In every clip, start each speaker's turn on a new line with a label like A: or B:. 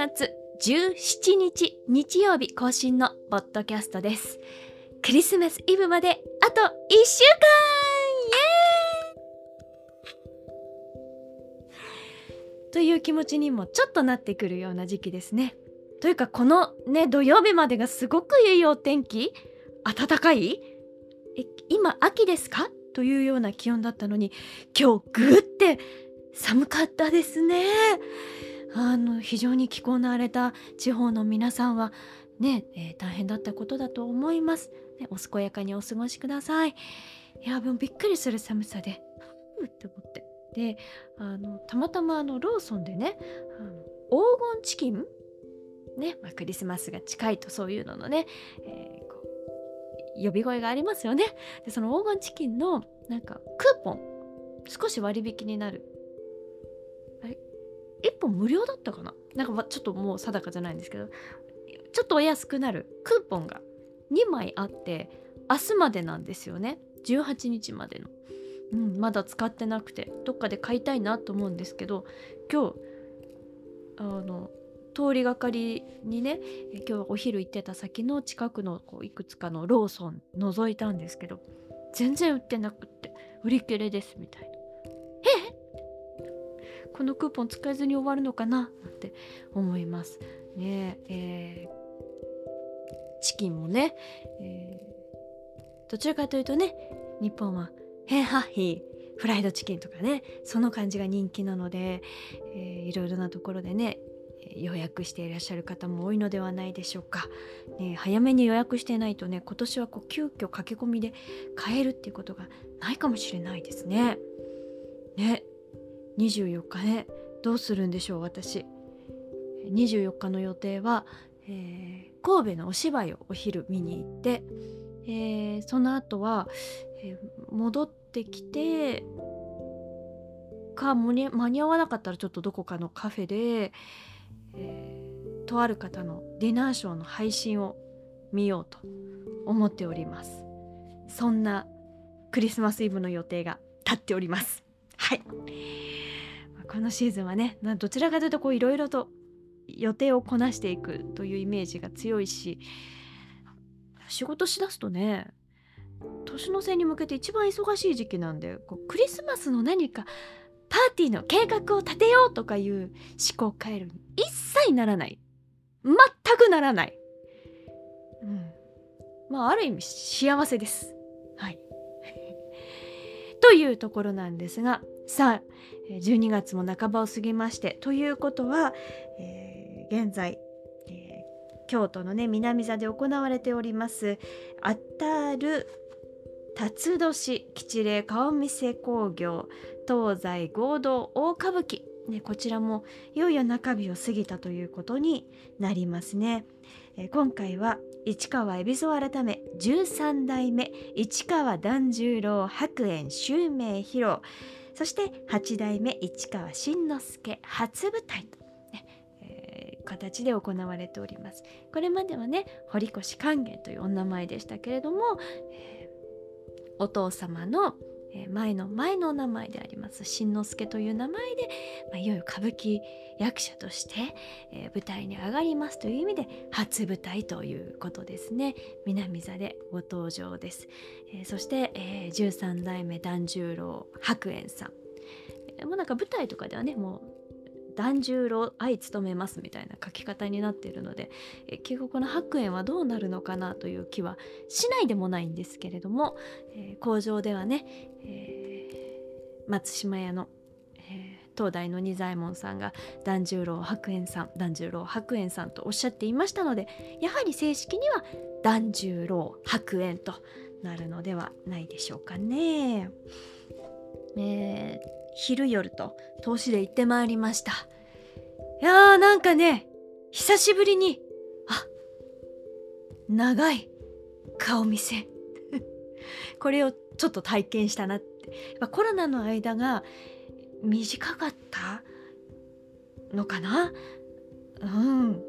A: 月17日日曜日更新のポッドキャストです。クリスマスイブまであと1週間！イエーイ！という気持ちにもちょっとなってくるような時期ですね。というかこのね土曜日までがすごくいいお天気？暖かい？え今秋ですか？というような気温だったのに今日ぐって寒かったですね。あの非常に気候の荒れた地方の皆さんはね、えー、大変だったことだと思います、ね、お健やかにお過ごしください。いやもうびっくりする寒さでうって思って。であのたまたまあのローソンでねあの黄金チキン？ね、まあ、クリスマスが近いとそういうののね、えー、こう呼び声がありますよね。でその黄金チキンのなんかクーポン少し割引になる1本無料だったかな？なんかちょっともう定かじゃないんですけど。ちょっとお安くなる。クーポンが2枚あって明日までなんですよね。18日までの、うん、まだ使ってなくてどっかで買いたいなと思うんですけど今日あの通りがかりにね今日はお昼行ってた先の近くのこういくつかのローソン覗いたんですけど全然売ってなくって売り切れですみたいな。このクーポン使えずに終わるのかなって思います。ねえー、チキンもね、えー、どちらかというとね日本はヘンハッヒーフライドチキンとかねその感じが人気なので、えー、いろいろなところでね予約していらっしゃる方も多いのではないでしょうか、ね、早めに予約してないとね今年はこう急遽駆け込みで買えるっていうことがないかもしれないですね。ね24日ねどうするんでしょう私。24日の予定は、えー、神戸のお芝居をお昼見に行って、えー、その後は、えー、戻ってきてか間に合わなかったらちょっとどこかのカフェで、えー、とある方のディナーショーの配信を見ようと思っております。そんなクリスマスイブの予定が立っております。はい。このシーズンはねどちらかというといろいろと予定をこなしていくというイメージが強いし仕事しだすとね年の瀬に向けて一番忙しい時期なんでこうクリスマスの何かパーティーの計画を立てようとかいう思考回路に一切ならない。全くならない、うん、まあある意味幸せです。はい。というところなんですがさあ12月も半ばを過ぎましてということは、えー、現在、えー、京都のね南座で行われておりますあたる辰年吉礼顔見世工業東西合同大歌舞伎ね、こちらもいよいよ中日を過ぎたということになりますね。え、今回は市川海老蔵改め13代目市川團十郎白猿襲名披露そして八代目市川新之助初舞台と、ねえー、形で行われております。これまではね堀越勸玄というお名前でしたけれども、えー、お父様の前の前のお名前であります新之助という名前で、まあ、いよいよ歌舞伎役者として、えー、舞台に上がりますという意味で初舞台ということですね。南座でご登場です、えー、そして、えー、13代目團十郎白猿さん、もうなんか舞台とかではねもう團十郎愛務めますみたいな書き方になっているので、え結局この白猿はどうなるのかなという気はしないでもないんですけれども、えー、工場ではね、えー、松島屋の、えー、東大の仁左衛門さんが團十郎白猿さん團十郎白猿さんとおっしゃっていましたのでやはり正式には團十郎白猿となるのではないでしょうかね。えー、昼夜と投資で行ってまいりました。いやーなんかね久しぶりにあ長い顔見せ。これをちょっと体験したなって。やっぱコロナの間が短かったのかな？うん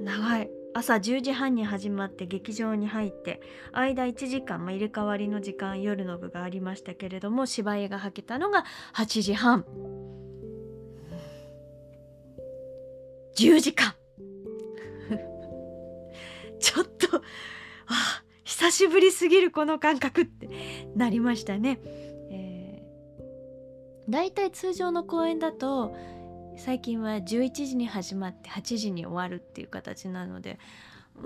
A: 長い。朝10時半に始まって劇場に入って間1時間、まあ、入れ替わりの時間夜の部がありましたけれども芝居がはけたのが8時半10時間 ちょっとあ久しぶりすぎるこの感覚ってなりましたね。えー、だいたい通常の公演だと最近は11時に始まって8時に終わるっていう形なので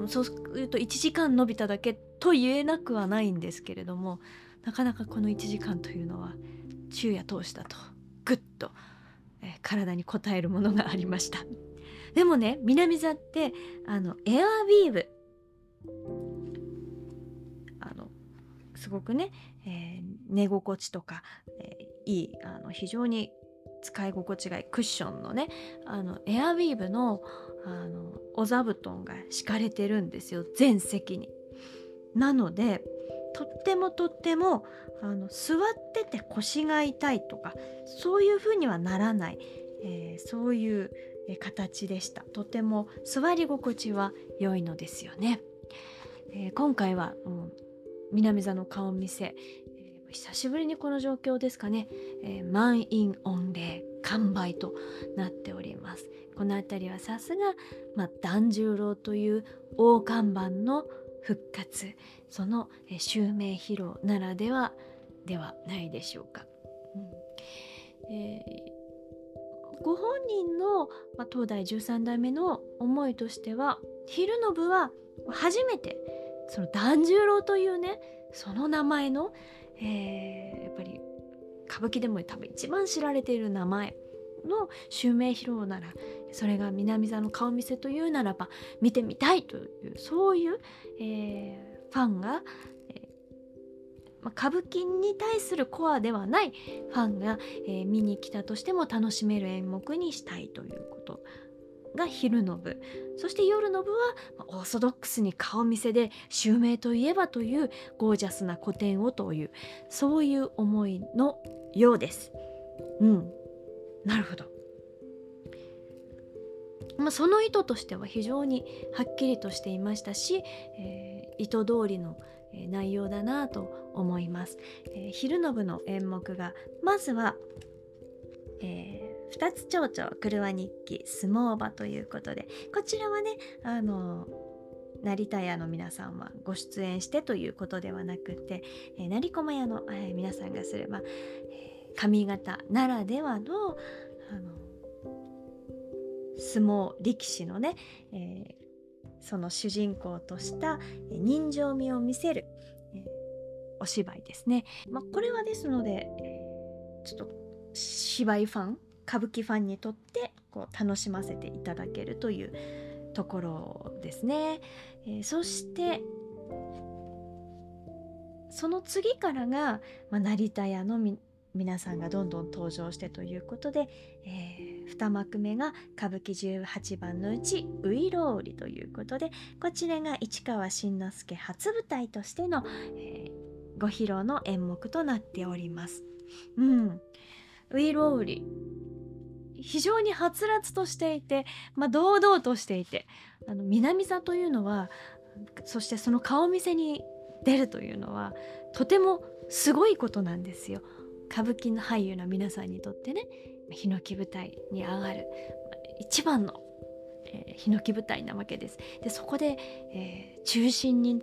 A: そうすると1時間伸びただけと言えなくはないんですけれどもなかなかこの1時間というのは昼夜通したとぐっと、えー、体に応えるものがありました。でもね南座ってあのエアウィーヴあのすごくね、えー、寝心地とか、えー、いいあの非常に使い心地がいい。クッションのねあのエアウィーヴのあのお座布団が敷かれてるんですよ。全席に。なのでとってもとってもあの座ってて腰が痛いとかそういう風にはならない、えー、そういう形でした。とても座り心地は良いのですよね、えー、今回は、うん、南座の顔見せ久しぶりにこの状況ですかね、えー、満員御礼完売となっております。この辺りはさすが、まあ、團十郎という大看板の復活。その、えー、襲名披露ならではではないでしょうか、うん。えー、ご本人の、まあ、東大13代目の思いとしては昼の部は初めてその團十郎というねその名前の、えー、やっぱり歌舞伎でも多分一番知られている名前の襲名披露ならそれが南座の顔見せというならば見てみたいというそういう、えー、ファンが、えーま、歌舞伎に対するコアではないファンが、えー、見に来たとしても楽しめる演目にしたいということが昼の部そして夜の部はオーソドックスに顔見せで襲名といえばというゴージャスな古典をというそういう思いのようです。うん、なるほど。まあ、その意図としては非常にはっきりとしていましたし、えー、意図通りの内容だなと思います。えー、昼の部の演目がまずは、えー二つ蝶々車日記相撲場ということでこちらはねあの成田屋の皆さんはご出演してということではなくて、えー、成駒屋の、えー、皆さんがすれば、えー、髪型ならではのあの相撲力士のね、え、その主人公とした人情味を見せる、え、お芝居ですね。まあ、これはですので、ちょっと芝居ファン歌舞伎ファンにとってこう楽しませていただけるというところですね。えー、そしてその次からが、まあ、成田屋の皆さんがどんどん登場してということで、えー、2幕目が歌舞伎18番のうち「ういろうり」ということでこちらが市川新之助初舞台としての、えー、ご披露の演目となっております。うん、ウイロウリ非常にはつらつとしていて、まあ、堂々としていてあの南座というのはそしてその顔見せに出るというのはとてもすごいことなんですよ。歌舞伎の俳優の皆さんにとってねヒノキ舞台に上がる一番の、えー、ヒノキ舞台なわけです。でそこで、えー、中心に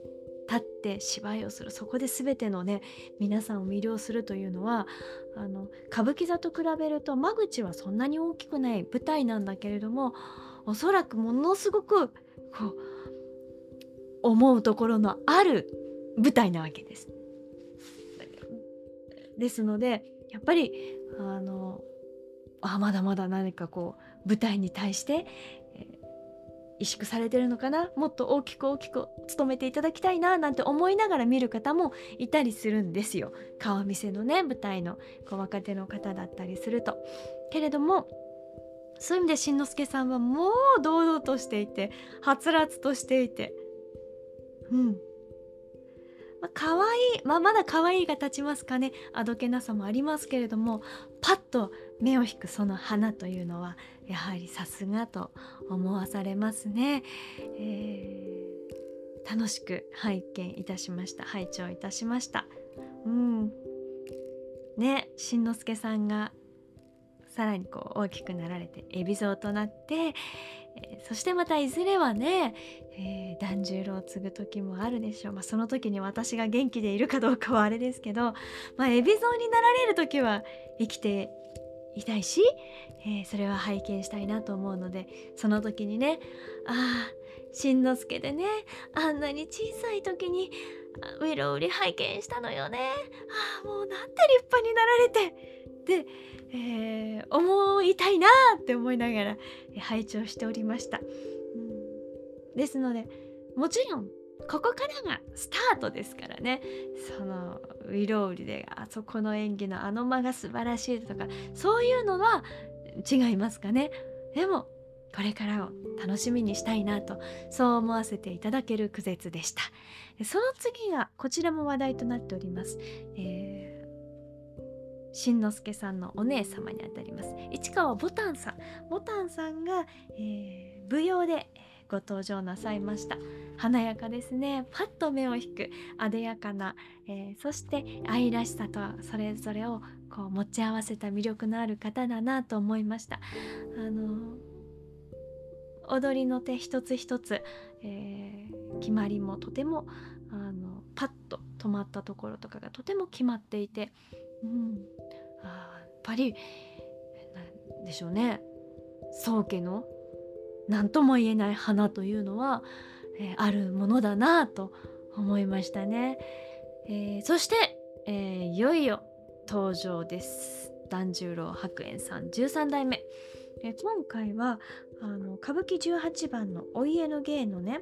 A: 立って芝居をするそこで全てのね皆さんを魅了するというのはあの歌舞伎座と比べると間口はそんなに大きくない舞台なんだけれどもおそらくものすごくこう思うところのある舞台なわけです。ですのでやっぱりあのあまだまだ何かこう舞台に対して、萎縮されてるのかな？もっと大きく大きく務めていただきたいななんて思いながら見る方もいたりするんですよ。顔見せのね舞台のこう若手の方だったりすると。けれどもそういう意味でしんのすけさんはもう堂々としていてはつらつとしていて。うん。まあ、可愛いまあ、まだ可愛いが立ちますかね。あどけなさもありますけれどもパッと目を引くその花というのはやはりさすがと思わされますね、えー、楽しく拝見いたしました。拝聴いたしました。うん。ねしんのすけさんがさらにこう大きくなられて海老蔵となって、え、そしてまたいずれはね、えー、團十郎を継ぐ時もあるでしょう、まあ、その時に私が元気でいるかどうかはあれですけど、ま、海老蔵になられる時は生きていたいし、えー、それは拝見したいなと思うのでその時にねああしんのすけでねあんなに小さい時にウィロウリ拝見したのよね。ああもうなんて立派になられてでえー、思いたいなって思いながら拝聴しておりました、うん、ですのでもちろんここからがスタートですからね。そのウィロウリであそこの演技のあの間が素晴らしいとかそういうのは違いますかね。でもこれからを楽しみにしたいなとそう思わせていただける苦節でした。その次がこちらも話題となっております、えーしんのすけさんのお姉様にあたります。市川ぼたんさん。ぼたんさんが、えー、舞踊でご登場なさいました。華やかですね。パッと目を引くあでやかな、えー、そして愛らしさとそれぞれをこう持ち合わせた魅力のある方だなと思いました。あの踊りの手一つ一つ、えー、決まりもとてもあのパッと止まったところとかがとても決まっていてうん、あやっぱりなんでしょうね。宗家の何とも言えない花というのは、えー、あるものだなと思いましたね、えー、そして、えー、いよいよ登場です。團十郎白猿さん13代目、え今回はあの歌舞伎18番のお家の芸のね、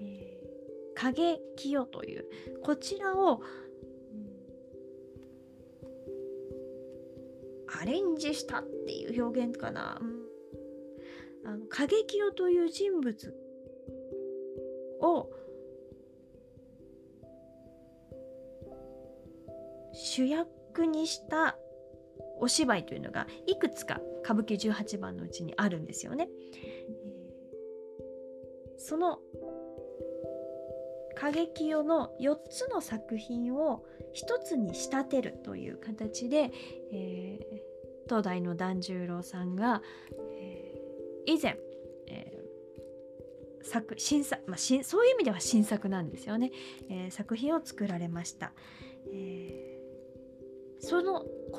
A: え影清というこちらをアレンジしたっていう表現かな。うん、あの影清という人物を主役にしたお芝居というのがいくつか歌舞伎18番のうちにあるんですよね。その歌劇用の4つの作品を1つに仕立てるという形で、えー、東大の團十郎さんが、えー、以前、えー、作新作、まあ、新そういう意味では新作なんですよね、えー、作品を作られました。えー、その「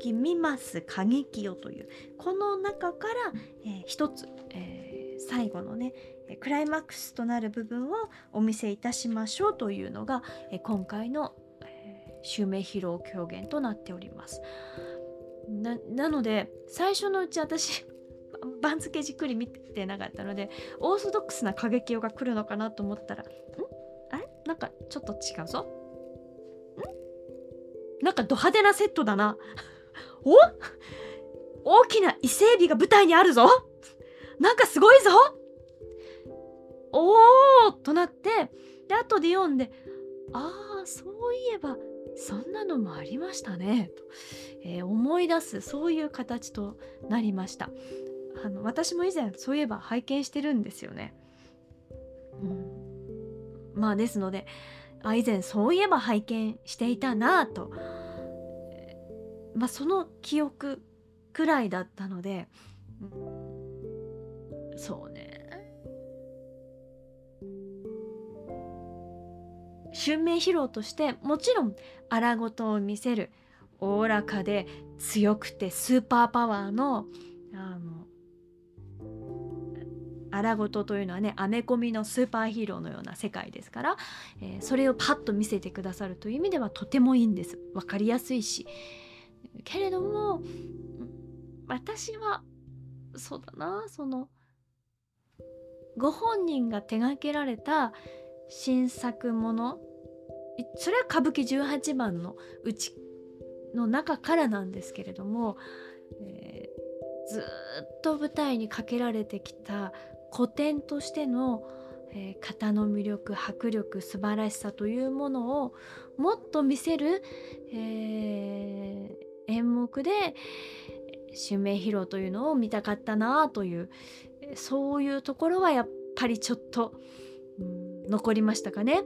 A: 寿見ます歌劇よ」というこの中から、えー、一つ、えー、最後のねクライマックスとなる部分をお見せいたしましょうというのが今回の襲名披露狂言となっております。ななので最初のうち私番付じっくり見てなかったのでオーソドックスな過激用が来るのかなと思ったらん？あれ？なんかちょっと違うぞ。ん？なんかド派手なセットだな。お？大きな伊勢海老が舞台にあるぞ。なんかすごいぞ。おーとなってで後で読んでああそういえばそんなのもありましたねと、えー、思い出すそういう形となりました。あの私も以前そういえば拝見してるんですよね、うん、まあですのであ以前そういえば拝見していたなと、まあその記憶くらいだったので、うん、そう。春明披露としてもちろん荒事を見せるおおらかで強くてスーパーパワーのあの荒事というのはねアメコミのスーパーヒーローのような世界ですから、えー、それをパッと見せてくださるという意味ではとてもいいんです。分かりやすいし。けれども私はそうだなそのご本人が手がけられた新作もの？それは歌舞伎18番のうちの中からなんですけれども、えー、ずっと舞台にかけられてきた古典としての、えー、型の魅力迫力素晴らしさというものをもっと見せる、えー、演目で襲名披露というのを見たかったなというそういうところはやっぱりちょっと、残りましたかね？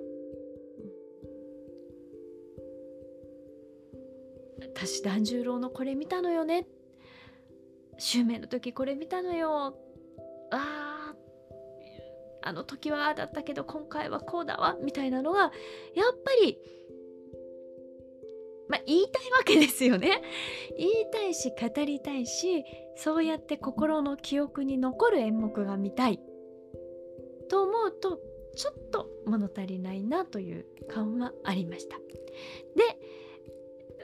A: 私團十郎のこれ見たのよね。襲名の時これ見たのよ。ああの時はあだったけど今回はこうだわみたいなのがやっぱりまあ言いたいわけですよね。言いたいし語りたいしそうやって心の記憶に残る演目が見たい。と思うとちょっと物足りないなという感はありました。で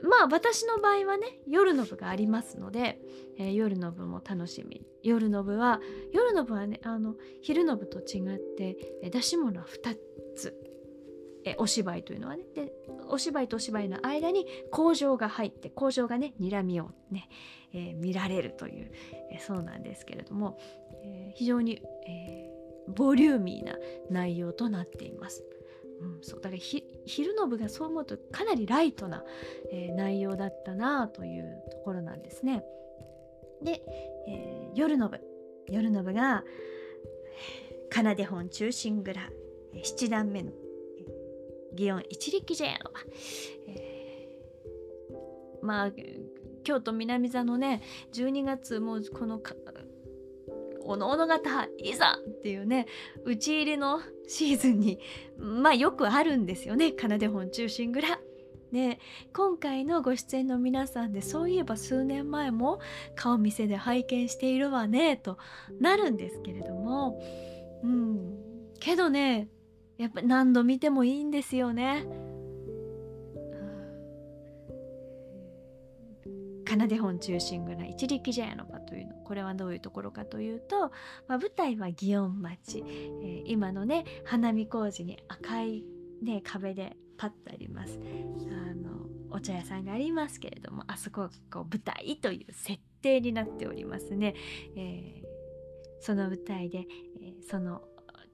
A: まあ私の場合はね夜の部がありますので、えー、夜の部も楽しみ。夜の部は夜の部はねあの昼の部と違って出し物は2つ。えお芝居というのはね。でお芝居とお芝居の間に工場が入って工場がね睨みをね、えー、見られるという、えー、そうなんですけれども、えー、非常に、えボリューミーな内容となっています。うん、そうだから昼の部がそう思うとかなりライトな、えー、内容だったなというところなんですね。で、えー、夜の部夜の部が「奏で本中心蔵」七段目の祇園一力茶屋の、えー、まあ京都南座のね12月もうこのおのおの方いざっていうね打ち入れのシーズンにまあよくあるんですよね奏で本中心蔵。で今回のご出演の皆さんでそういえば数年前も顔見せで拝見しているわねとなるんですけれどもうんけどねやっぱ何度見てもいいんですよね。奏で本中心蔵一力茶屋のというのこれはどういうところかというと、まあ、舞台は祇園町、えー、今のね花見工事に赤い、ね、壁でパッとあります。あのお茶屋さんがありますけれどもあそこがこう舞台という設定になっておりますね、えー、その舞台で、えー、その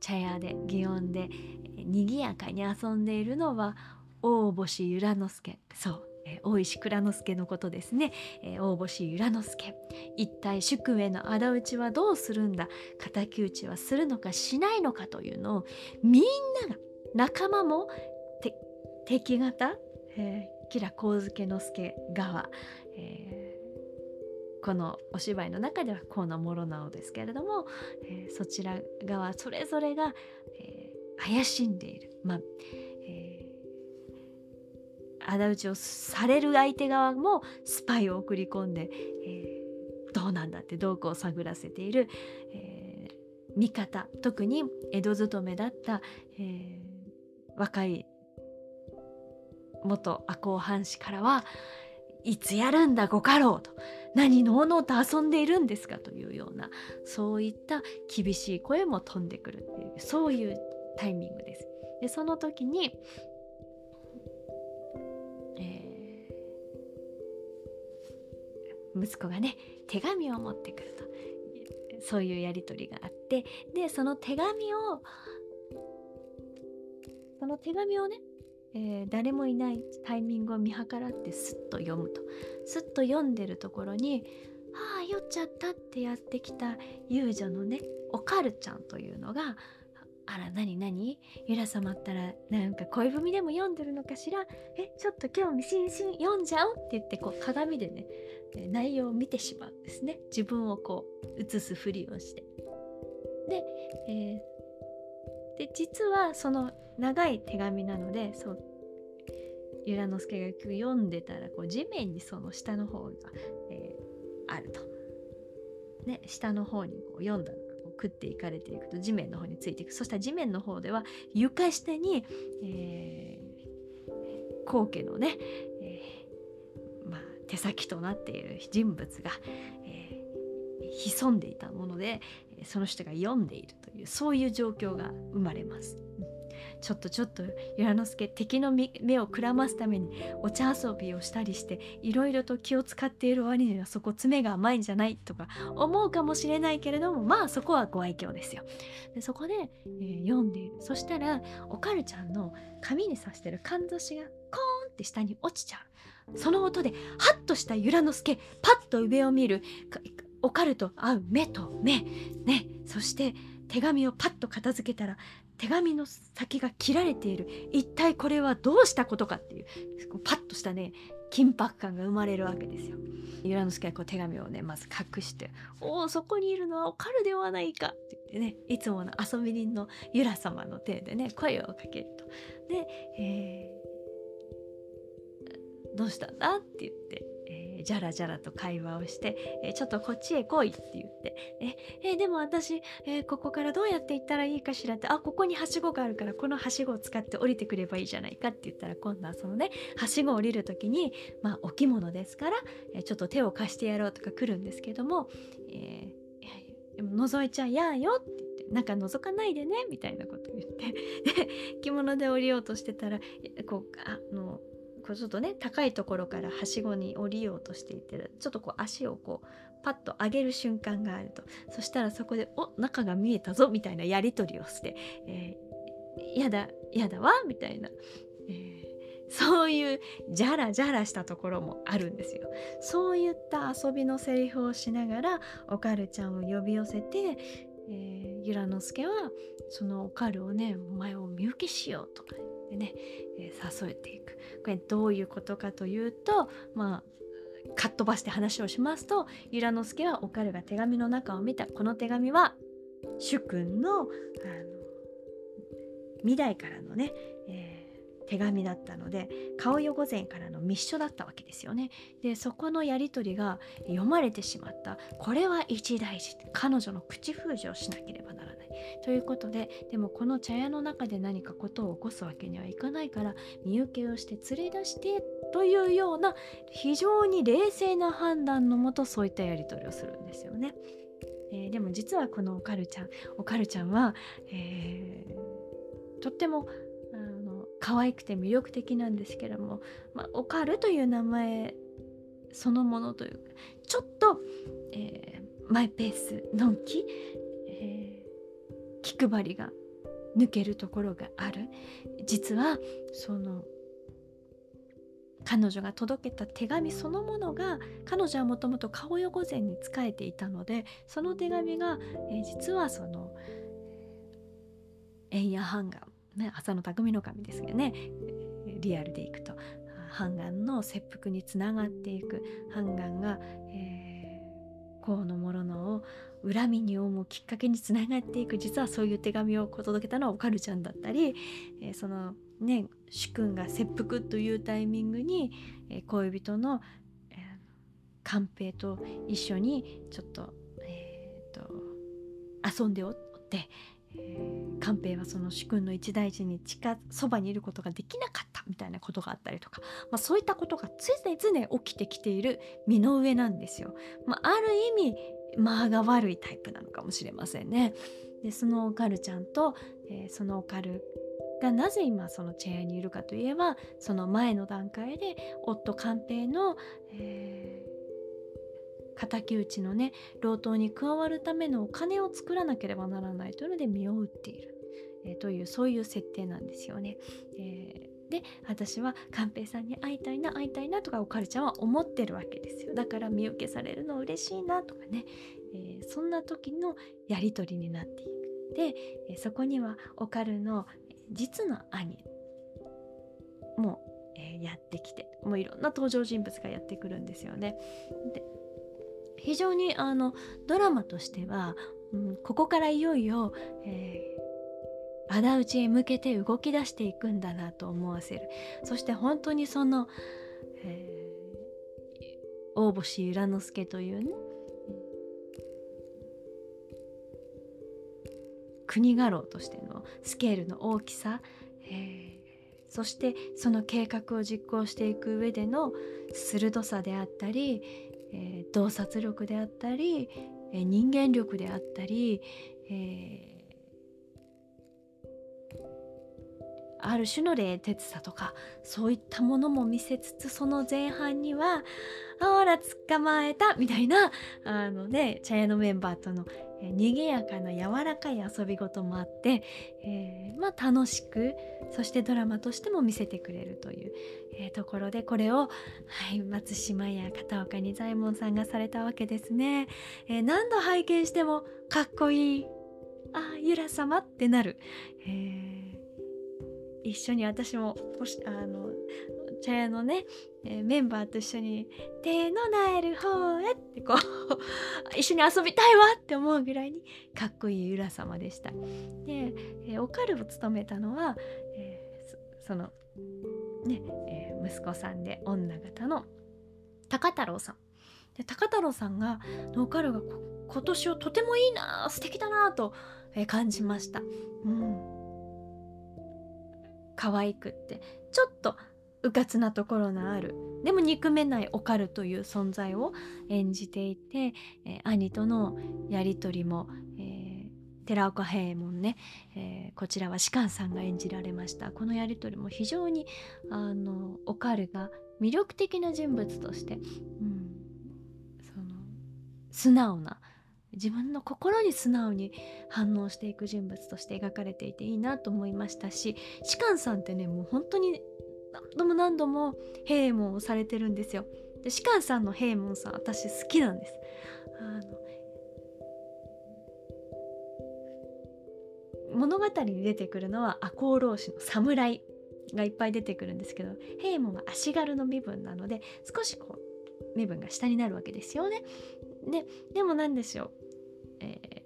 A: 茶屋で祇園で、えー、賑やかに遊んでいるのは大星由良之助。そう。大石蔵之介のことですね、えー、大星由良之助。一体主君への仇討ちはどうするんだ？敵討ちはするのかしないのかというのをみんなが仲間も敵方、えー、吉良上野介側、えー、このお芝居の中では河野諸直ですけれども、えー、そちら側それぞれが、えー、怪しんでいる。まあ仇討ちをされる相手側もスパイを送り込んで、えー、どうなんだって動向を探らせている、えー、味方特に江戸勤めだった、えー、若い元赤穂藩士からはいつやるんだご家老と何のうのうと遊んでいるんですかというようなそういった厳しい声も飛んでくるっていうそういうタイミングです。でその時に息子がね手紙を持ってくると。そういうやり取りがあって。でその手紙をその手紙をね、えー、誰もいないタイミングを見計らってスッと読むと。スッと読んでるところに「ああ酔っちゃった」ってやってきた遊女のねおかるちゃんというのがあら何何？ゆら様ったらなんか恋文でも読んでるのかしら？えちょっと興味津々読んじゃおうって言ってこう鏡でね内容を見てしまうんですね。自分をこう映すふりをして。で,、えー、で実はその長い手紙なのでそう由良之助が読んでたらこう地面にその下の方が、えー、あると。ね、下の方にこう読んだの。食っていかれていくと地面の方についていくそしたら地面の方では床下に、えー、皇家のね、えま手先となっている人物が、えー、潜んでいたものでその人が読んでいるというそういう状況が生まれます。ちょっとちょっと由良之助敵の目をくらますためにお茶遊びをしたりしていろいろと気を使っている割にはそこ爪が甘いんじゃないとか思うかもしれないけれどもまあそこはご愛嬌ですよ。でそこで、えー、読んでいるそしたらおかるちゃんの髪に刺してるかんざしがコーンって下に落ちちゃう。その音でハッとした由良之助パッと上を見るおかると会う目と目ねそして手紙をパッと片付けたら手紙の先が切られている一体これはどうしたことかっていうパッとしたね緊迫感が生まれるわけですよ。由良之助はこう手紙をねまず隠して「おおそこにいるのはおかるではないか」って言ってねいつもの遊び人の由良様の手でね声をかけると。で、えー、どうしたんだ?」って言ってじゃらじゃらと会話をして、え、ちょっとこっちへ来いって言って、えー、でも私、え、ここからどうやって行ったらいいかしらって、あ、ここにはしごがあるからこのはしごを使って降りてくればいいじゃないかって言ったら今度はそのね、はしごを降りる時に、まあお着物ですから、えちょっと手を貸してやろうとか来るんですけども、えー、覗いちゃやよって言って。なんか覗かないでねみたいなこと言って で着物で降りようとしてたらこうあのこうちょっとね高いところからはしごに降りようとしていてちょっとこう足をこうパッと上げる瞬間があると。そしたらそこで「お中が見えたぞ」みたいなやり取りをして「えー、やだやだわ」みたいな、えー、そういうジャラジャラしたところもあるんですよ。そういった遊びのセリフをしながらおかるちゃんを呼び寄せて、えー、ゆらのすけはそのおかるをね「お前を見受けしよう」とかでね、えー、誘えていくこれどういうことかというとまあかっ飛ばして話をしますと由良之助はおかるが手紙の中を見たこの手紙は主君のあの未来からのね、えー、手紙だったので顔よ御前からの密書だったわけですよね。でそこのやり取りが読まれてしまったこれは一大事彼女の口封じをしなければ。ということででもこの茶屋の中で何かことを起こすわけにはいかないから身請けをして連れ出してというような非常に冷静な判断のもとそういったやり取りをするんですよね。えー、でも実はこのおかるちゃんおかるちゃんは、えー、とってもあの可愛くて魅力的なんですけども、まあ、おかるという名前そのものというかちょっと、えー、マイペースのんき気配りが抜けるところがある。実はその彼女が届けた手紙そのものが彼女はもともと顔よ御前に仕えていたのでその手紙が、えー、実はその円や半眼、ね、浅野匠の神ですけどねリアルでいくと。半眼の切腹につながっていく。半眼が、えー、河野諸野を恨みに思うきっかけにつながっていく実はそういう手紙を届けたのはおかるちゃんだったり、えー、そのね主君が切腹というタイミングに、えー、恋人の、えー、寛平と一緒にちょっと,、えーと、遊んでおって、えー、寛平はその主君の一大事に近そばにいることができなかったみたいなことがあったりとか、まあ、そういったことが常々起きてきている身の上なんですよ。まあ、ある意味間が悪いタイプなのかもしれませんね。でそのオカルちゃんと、えー、そのオカルがなぜ今そのチェアにいるかといえばその前の段階で夫官邸の、えー、敵討ちのね老頭に加わるためのお金を作らなければならないというので身を打っている、えー、というそういう設定なんですよね。えーで私は寛平さんに会いたいな会いたいなとかおかるちゃんは思ってるわけですよ。だから身請けされるの嬉しいなとかね、えー、そんな時のやり取りになっていく。で、えそこにはおかるの実の兄も、え、やってきてもういろんな登場人物がやってくるんですよね。で非常にあのドラマとしては、うん、ここからいよいよ、えー仇討ちへ向けて動き出していくんだなと思わせる。そして本当にその、えー、大星由良之助というね国家老としてのスケールの大きさ、えー、そしてその計画を実行していく上での鋭さであったり、えー、洞察力であったり、えー、人間力であったり、えある種の冷徹さとかそういったものも見せつつその前半にはあ「ほら捕まえた」みたいなあのね茶屋のメンバーとの、え、賑やかな柔らかい遊び事もあって、えー、まあ楽しくそしてドラマとしても見せてくれるという、えー、ところでこれを、はい、松島や片岡仁左衛門さんがされたわけですね。えー、何度拝見してもかっこいいああゆら様ってなる。えー一緒に私もあの茶屋のね、えー、メンバーと一緒に「手のなえる方へ」ってこう 一緒に遊びたいわって思うぐらいにかっこいい浦様でした。で、えー、おかるを務めたのは、えー、そのね、えー、息子さんで女方の高太郎さん。で高太郎さんがおかるが今年をとてもいいな素敵だなと、え、感じました。うん可愛くってちょっとうかつなところのあるでも憎めないオカルという存在を演じていて、えー、兄とのやり取りも、えー、寺岡平右衛門ね、えー、こちらは芝さんが演じられました。このやり取りも非常にあのオカルが魅力的な人物として、うん、その素直な自分の心に素直に反応していく人物として描かれていていいなと思いましたし芝さんってねもう本当に何度も何度も平衛門をされてるんですよ。で芝さんの平門さん私好きなんです。あの物語に出てくるのは赤穂浪士の侍がいっぱい出てくるんですけど平衛門は足軽の身分なので少しこう身分が下になるわけですよね。ででも何でしょう、え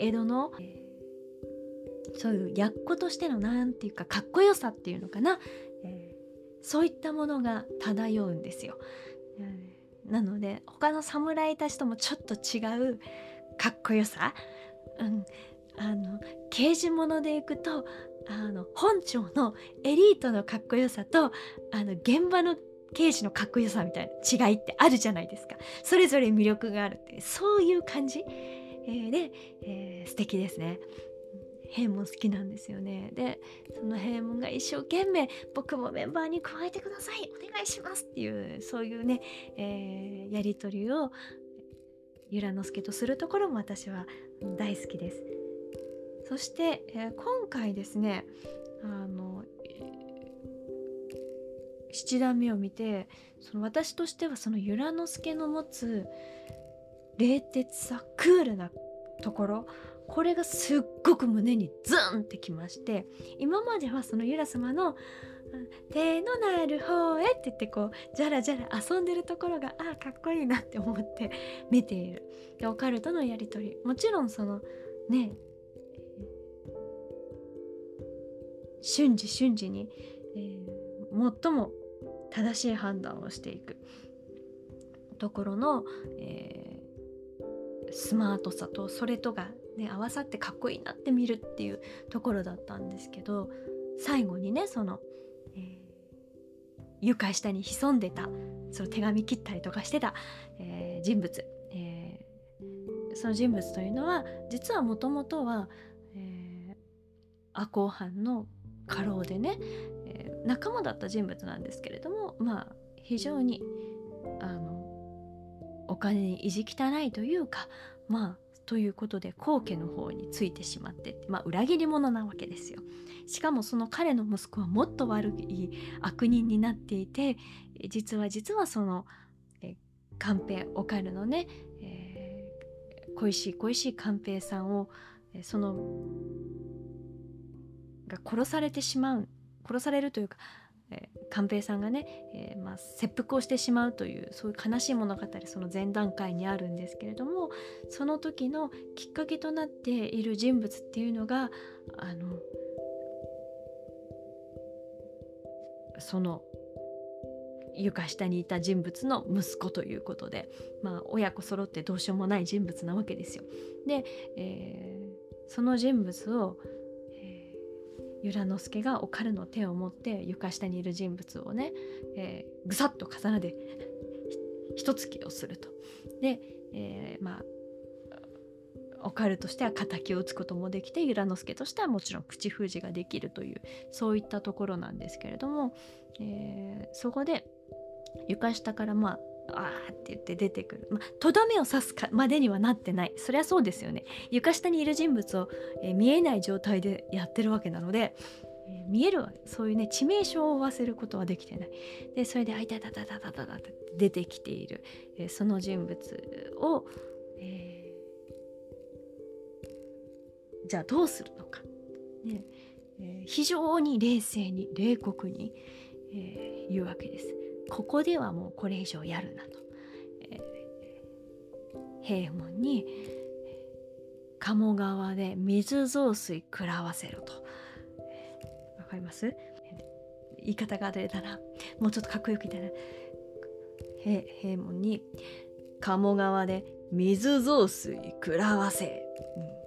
A: ー、江戸の、えー、そういう奴としての何て言うかかっこよさっていうのかな、えー、そういったものが漂うんですよ。なので他の侍たちともちょっと違うかっこよさ、うん、あの刑事物でいくとあの本庁のエリートのかっこよさとあの現場の刑事のかっこよさみたいな違いってあるじゃないですか。それぞれ魅力があるってそういう感じ、えー、で、えー、素敵ですね。平門好きなんですよね。でその平門が一生懸命僕もメンバーに加えてください。お願いしますっていうそういうね、えー、やり取りを由良之助とするところも私は大好きです。そして、えー、今回ですねあの七段目を見てその私としてはその由良之助の持つ冷徹さクールなところこれがすっごく胸にズンってきまして今まではその由良様の「手のなる方へ」って言ってこうじゃらじゃら遊んでるところがああかっこいいなって思って見ている。でオカルトのやり取り。もちろんそのね瞬時瞬時に、えー、最も正しい判断をしていく。ところの、えー、スマートさとそれとが、ね、合わさってかっこいいなって見るっていうところだったんですけど最後にねその、えー、床下に潜んでたその手紙切ったりとかしてた、えー、人物、えー、その人物というのは実はもともとは、え、赤穂藩の家老でね、仲間だった人物なんですけれどもまあ非常にあのお金に意地汚いというかまあということで皇家の方についてしまってまあ裏切り者なわけですよ。しかもその彼の息子はもっと悪い悪人になっていて実は実はそのえ寛平おかるのね、えー、恋しい恋しい寛平さんをそのが殺されてしまう殺されるというか、えー、寛平さんがね、えー、まあ、切腹をしてしまうというそういう悲しい物語その前段階にあるんですけれどもその時のきっかけとなっている人物っていうのがあのその床下にいた人物の息子ということで、まあ、親子揃ってどうしようもない人物なわけですよ。で、えー、その人物を由良之助がおかるの手を持って床下にいる人物をね、えー、ぐさっと重ねで一突きをすると。で、えー、まあオカルとしては敵を打つこともできて由良之助としてはもちろん口封じができるというそういったところなんですけれども、えー、そこで床下からまああーって言って出てくる。まあとどめを刺すかまでにはなってない。そりゃそうですよね。床下にいる人物を、えー、見えない状態でやってるわけなので、えー、見えるそういうね致命傷を負わせることはできてない。でそれで「あいたたたたたたた」って出てきている、えー、その人物を、えー、じゃあどうするのか、ね。えー、非常に冷静に冷酷に、えー、言うわけです。ここではもうこれ以上やるなと、えー、平門に鴨川で水増水食らわせろと。わかります？言い方があれだな。もうちょっとかっこよく言ったら平門に鴨川で水増水食らわせ、うん。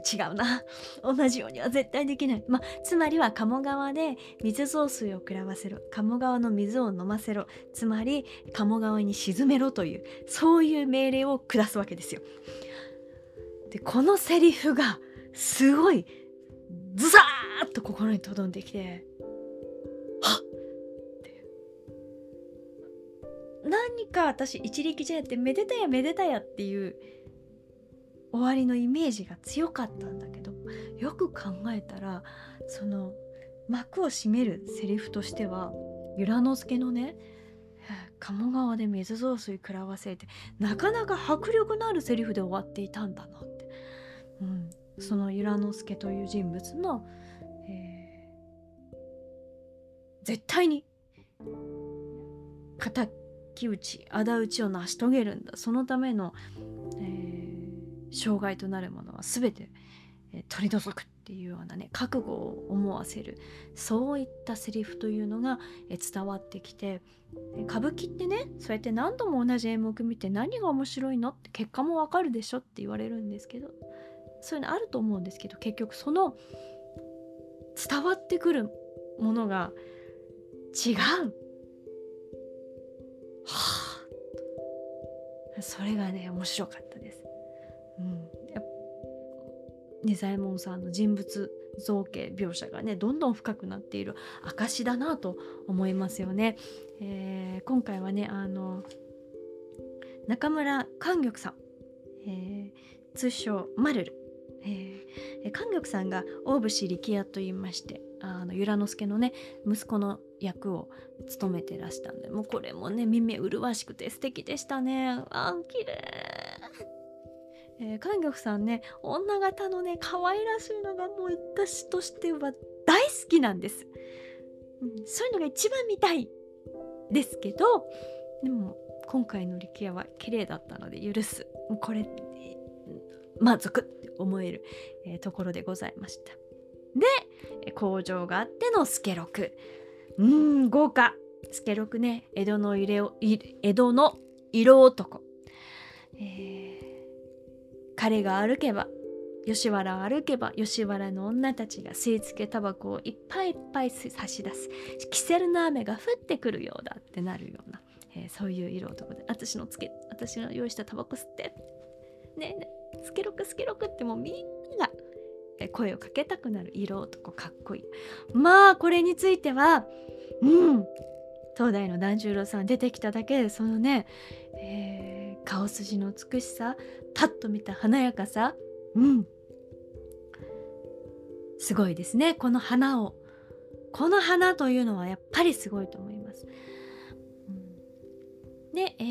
A: 違うな。同じようには絶対できない、まあ、つまりは鴨川で水増水を食らわせろ。鴨川の水を飲ませろ。つまり鴨川に沈めろというそういう命令を下すわけですよ。でこのセリフがすごいズサーッと心にとどんできてはっ！って何か私一力じゃやってめでたやめでたやっていう終わりのイメージが強かったんだけどよく考えたらその幕を閉めるセリフとしては由良之助のね鴨川で水増水食らわせてなかなか迫力のあるセリフで終わっていたんだなって、うん、その由良之助という人物の、えー、絶対に敵討ち仇討ちを成し遂げるんだ。そのための、えー障害となるものは全て、取り除くっていうようなね覚悟を思わせるそういったセリフというのが、伝わってきて歌舞伎ってねそうやって何度も同じ演目見て何が面白いのって結果もわかるでしょって言われるんですけどそういうのあると思うんですけど結局その伝わってくるものが違う。はあそれがね面白かったです。うん、仁左衛門さんの人物造形描写がねどんどん深くなっている証だなと思いますよね。えー、今回はねあの中村寛玉さん、えー、通称マルル、えー、玉さんが大伏力也と言いましてあの由良之助のね息子の役を務めてらしたんでもうこれもね耳麗しくて素敵でしたね。あ綺麗。えー、韓玉さんね女型のね可愛らしいのがもう私としては大好きなんです、うん、そういうのが一番見たいですけどでも今回の力也は綺麗だったので許す。これ満足って思える、えー、ところでございました。で工場があっての助六うん豪華。助六ね江戸の入れ江戸の色男。えー彼が歩けば吉原を歩けば吉原の女たちが吸い付けタバコをいっぱいいっぱい差し出す。キセルの雨が降ってくるようだってなるような、えー、そういう色男で。私のつけ私の用意したタバコ吸って。ねえねえスケロクスケロクってもうみんなが声をかけたくなる色男かっこいい。まあこれについてはうん東大の團十郎さん出てきただけでそのね、えー、顔筋の美しさパッと見た華やかさ。うん。すごいですね。この花を。この花というのはやっぱりすごいと思います。で、え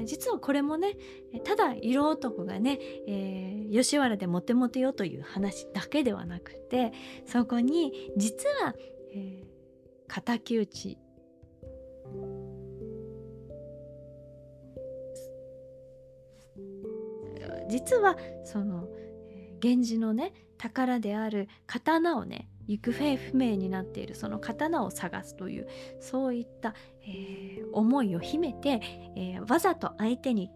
A: ー、実はこれもねただ色男がね、えー、吉原でモテモテよという話だけではなくてそこに実は、えー、敵討ち実はその源氏のね宝である刀をね行方不明になっているその刀を探すというそういった、えー、思いを秘めて、えー、わざと相手に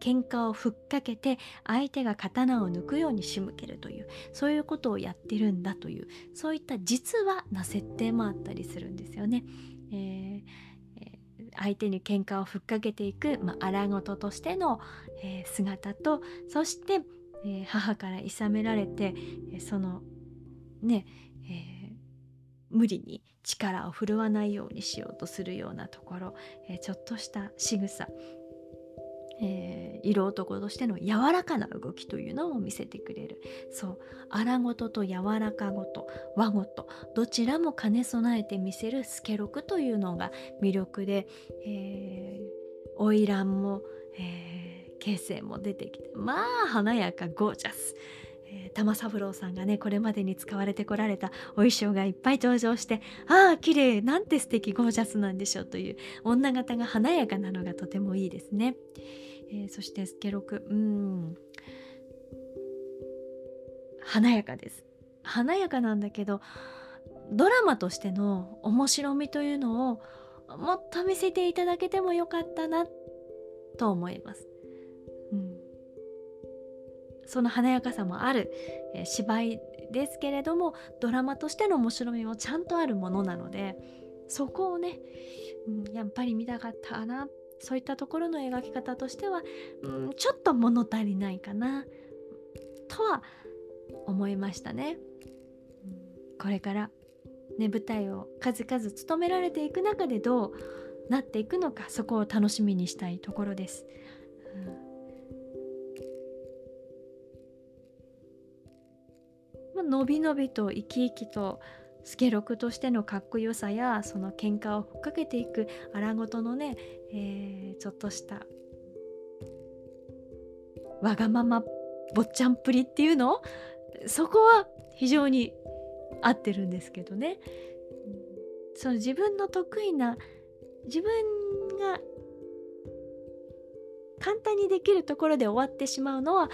A: 喧嘩をふっかけて相手が刀を抜くように仕向けるというそういうことをやってるんだというそういった実話な設定もあったりするんですよね。えー相手に喧嘩をふっかけていく、まあ、荒事としての、えー、姿とそして、えー、母から諌められて、えそのね、え、無理に力を振るわないようにしようとするようなところ、えちょっとした仕草。えー、色男としての柔らかな動きというのを見せてくれるそう荒ごとと柔らかごと和ごとどちらも兼ね備えて見せる助六というのが魅力で花魁、えー、も、えー、形成も出てきてまあ華やかゴージャス。玉三郎さんがねこれまでに使われてこられたお衣装がいっぱい登場してああ綺麗なんて素敵ゴージャスなんでしょうという女形が華やかなのがとてもいいですね。えー、そしてスケロク。うん。華やかです。華やかなんだけどドラマとしての面白みというのをもっと見せていただけてもよかったなと思います。うん、その華やかさもある、えー、芝居ですけれどもドラマとしての面白みもちゃんとあるものなのでそこをね、うん、やっぱり見たかったなそういったところの描き方としては、うん、ちょっと物足りないかなとは思いましたね。これからね舞台を数々務められていく中でどうなっていくのかそこを楽しみにしたいところです。うん、まあ、のびのびと生き生きと助六としてのかっこよさやその喧嘩をふっかけていく荒ごとのね、えー、ちょっとしたわがまま坊ちゃんっぷりっていうの？そこは非常に合ってるんですけどね。その自分の得意な自分が簡単にできるところで終わってしまうのは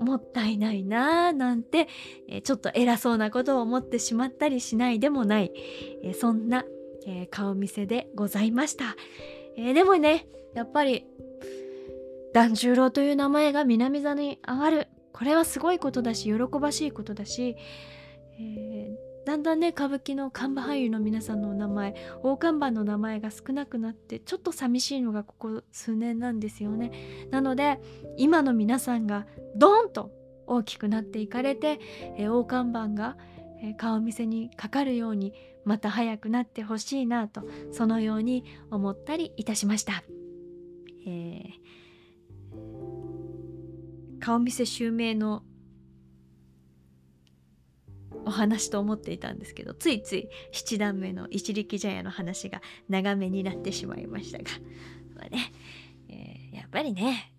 A: もったいないなぁなんて、え、ちょっと偉そうなことを思ってしまったりしないでもない、え、そんな、え、顔見せでございました、えでもねやっぱり團十郎という名前が南座に上がる。これはすごいことだし喜ばしいことだし、えだんだんね歌舞伎の看板俳優の皆さんのお名前大看板の名前が少なくなってちょっと寂しいのがここ数年なんですよね。なので今の皆さんがドーンと大きくなっていかれて、えー、大看板が、え、顔見せにかかるようにまた早くなってほしいなとそのように思ったりいたしました、えー、顔見せ襲名のお話と思っていたんですけどついつい七段目の一力茶屋の話が長めになってしまいましたが、まあねえー、やっぱりね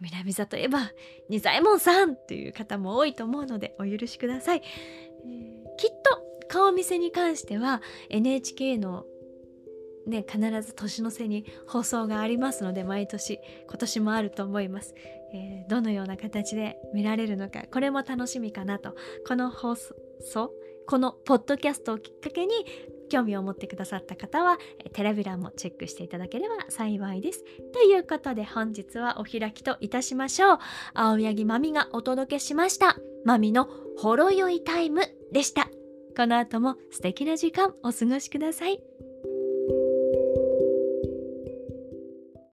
A: 南座といえば仁左衛門さんという方も多いと思うのでお許しください、えー、きっと顔見せに関しては NHK のね、必ず年の瀬に放送がありますので毎年今年もあると思います、えー、どのような形で見られるのかこれも楽しみかなとこの放送このポッドキャストをきっかけに興味を持ってくださった方はテレビ欄もチェックしていただければ幸いです。ということで本日はお開きといたしましょう。青柳まみがお届けしました。まみのほろ酔いタイムでした。この後も素敵な時間お過ごしください。